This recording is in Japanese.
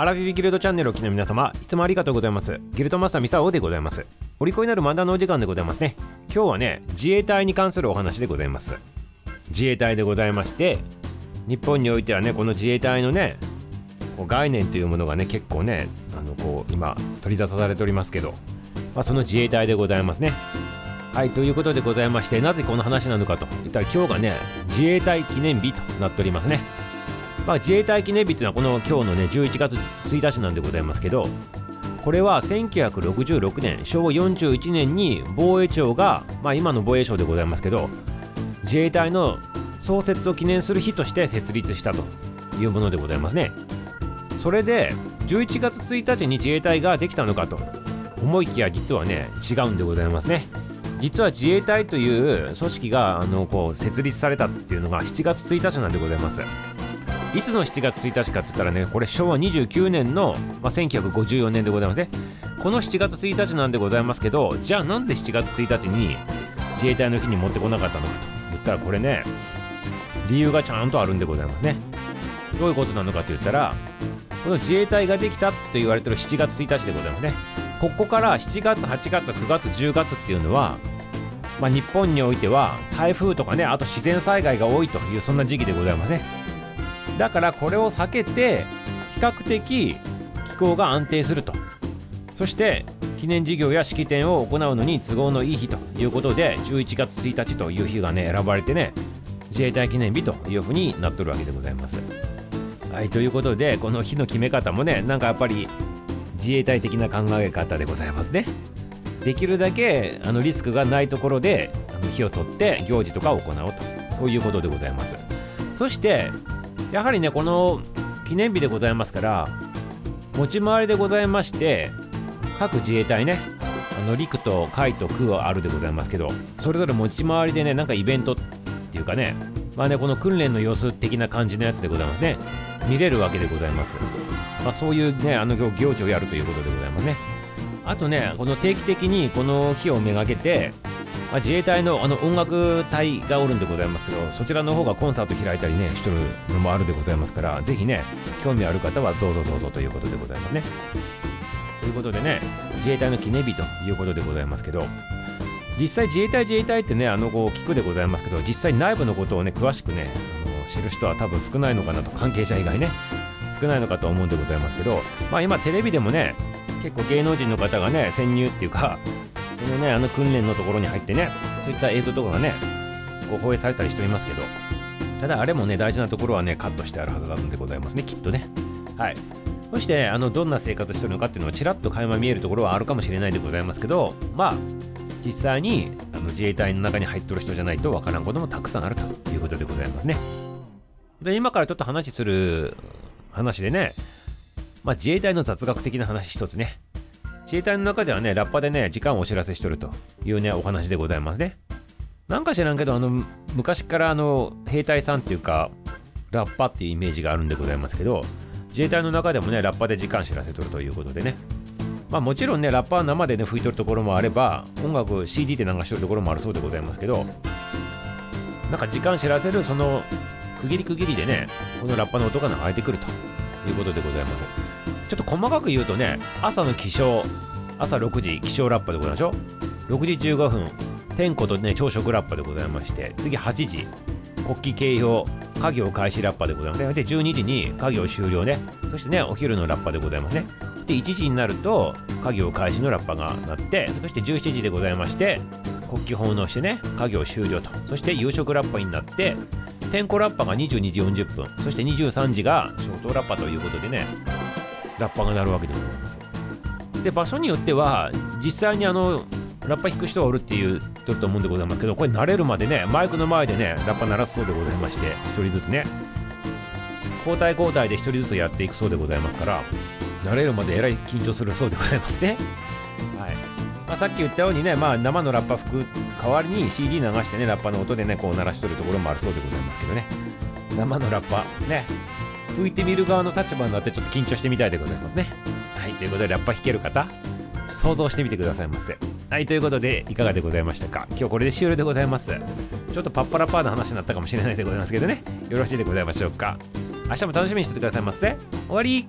アラフィビギルドチャンネルをお聞きの皆様いつもありがとうございます。ギルドマスターミサオでございます。お利口になる漫談のお時間でございますね。今日はね自衛隊に関するお話でございます。自衛隊でございまして日本においてはねこの自衛隊のね概念というものがね結構ねあのこう今取り出されておりますけど、まあ、その自衛隊でございますね。はいということでございましてなぜこの話なのかと。いったら今日がね自衛隊記念日となっておりますね。まあ、自衛隊記念日っていうのはこの今日のね11月1日なんでございますけどこれは1966年昭和41年に防衛庁が、まあ、今の防衛省でございますけど自衛隊の創設を記念する日として設立したというものでございますね。それで11月1日に自衛隊ができたのかと思いきや実はね違うんでございますね。実は自衛隊という組織があのこう設立されたっていうのが7月1日なんでございます。いつの7月1日かって言ったらねこれ昭和29年の、まあ、1954年でございますね。この7月1日なんでございますけどじゃあなんで7月1日に自衛隊の日に持ってこなかったのかと言ったらこれね理由がちゃんとあるんでございますね。どういうことなのかと言ったらこの自衛隊ができたと言われてる7月1日でございますね。ここから7月8月9月10月っていうのはまあ、日本においては台風とかねあと自然災害が多いというそんな時期でございますね。だからこれを避けて比較的気候が安定するとそして記念事業や式典を行うのに都合のいい日ということで11月1日という日がね選ばれてね自衛隊記念日というふうになっとるわけでございます。はいということでこの日の決め方もねなんかやっぱり自衛隊的な考え方でございますね。できるだけあのリスクがないところであの火を取って行事とかを行おうとそういうことでございます。そしてやはりねこの記念日でございますから持ち回りでございまして各自衛隊ねあの陸と海と空はあるでございますけどそれぞれ持ち回りでねなんかイベントっていうかねまあねこの訓練の様子的な感じのやつでございますね。見れるわけでございます。まあそういうねあの行事をやるということでございますね。あとねこの定期的にこの日をめがけてまあ、自衛隊のあの音楽隊がおるんでございますけどそちらの方がコンサート開いたりねしとるのもあるでございますからぜひね興味ある方はどうぞどうぞということでございますね。ということでね自衛隊の記念日ということでございますけど実際自衛隊自衛隊ってねあのこう聞くでございますけど実際内部のことをね詳しくねあの知る人は多分少ないのかなと関係者以外ね少ないのかと思うんでございますけどまあ今テレビでもね結構芸能人の方がね潜入っていうかそのねあの訓練のところに入ってねそういった映像とかがねこう放映されたりしておりますけどただあれもね大事なところはねカットしてあるはずなんでございますねきっとね。はい。そしてあのどんな生活してるのかっていうのはちらっと垣間見えるところはあるかもしれないでございますけどまあ実際にあの自衛隊の中に入ってる人じゃないとわからんこともたくさんあるということでございますね。で今からちょっと話する話でねまあ自衛隊の雑学的な話一つね。自衛隊の中ではね、ラッパでね、時間をお知らせしとるというね、お話でございますね。なんか知らんけど、あの、昔からあの、兵隊さんっていうか、ラッパっていうイメージがあるんでございますけど、自衛隊の中でもね、ラッパで時間知らせとるということでね。まあもちろんね、ラッパは生でね、吹いとるところもあれば、音楽 CD で流しとるところもあるそうでございますけど、なんか時間知らせるその区切り区切りでね、このラッパの音が流れてくるということでございます。ちょっと細かく言うとね、朝の起床、朝6時、起床ラッパでございましょう。6時15分、天候とね、朝食ラッパでございまして、次8時、国旗掲揚、家業開始ラッパでございます。で、12時に家業終了ね。そしてね、お昼のラッパでございますね。で、1時になると、家業開始のラッパが鳴って、そして17時でございまして、国旗奉納してね、家業終了と。そして夕食ラッパになって、天候ラッパが22時40分、そして23時が消灯ラッパということでね、ラッパが鳴るわけでございます。で場所によっては実際にあのラッパ弾く人がおるっていうとると思うんでございますけどこれ慣れるまでねマイクの前でねラッパ鳴らすそうでございまして1人ずつね交代交代で1人ずつやっていくそうでございますから慣れるまでえらい緊張するそうでございますね。はいまあ、さっき言ったようにね、まあ、生のラッパ吹く代わりに CD 流してねラッパの音でねこう鳴らしとるところもあるそうでございますけどね生のラッパね吹いてみる側の立場になってちょっと緊張してみたいでございますね。はい、ということでラッパ弾ける方、想像してみてくださいませ。はい、ということでいかがでございましたか？今日これで終了でございます。ちょっとパッパラパーな話になったかもしれないでございますけどね。よろしいでございましょうか？明日も楽しみにしててくださいませ。終わり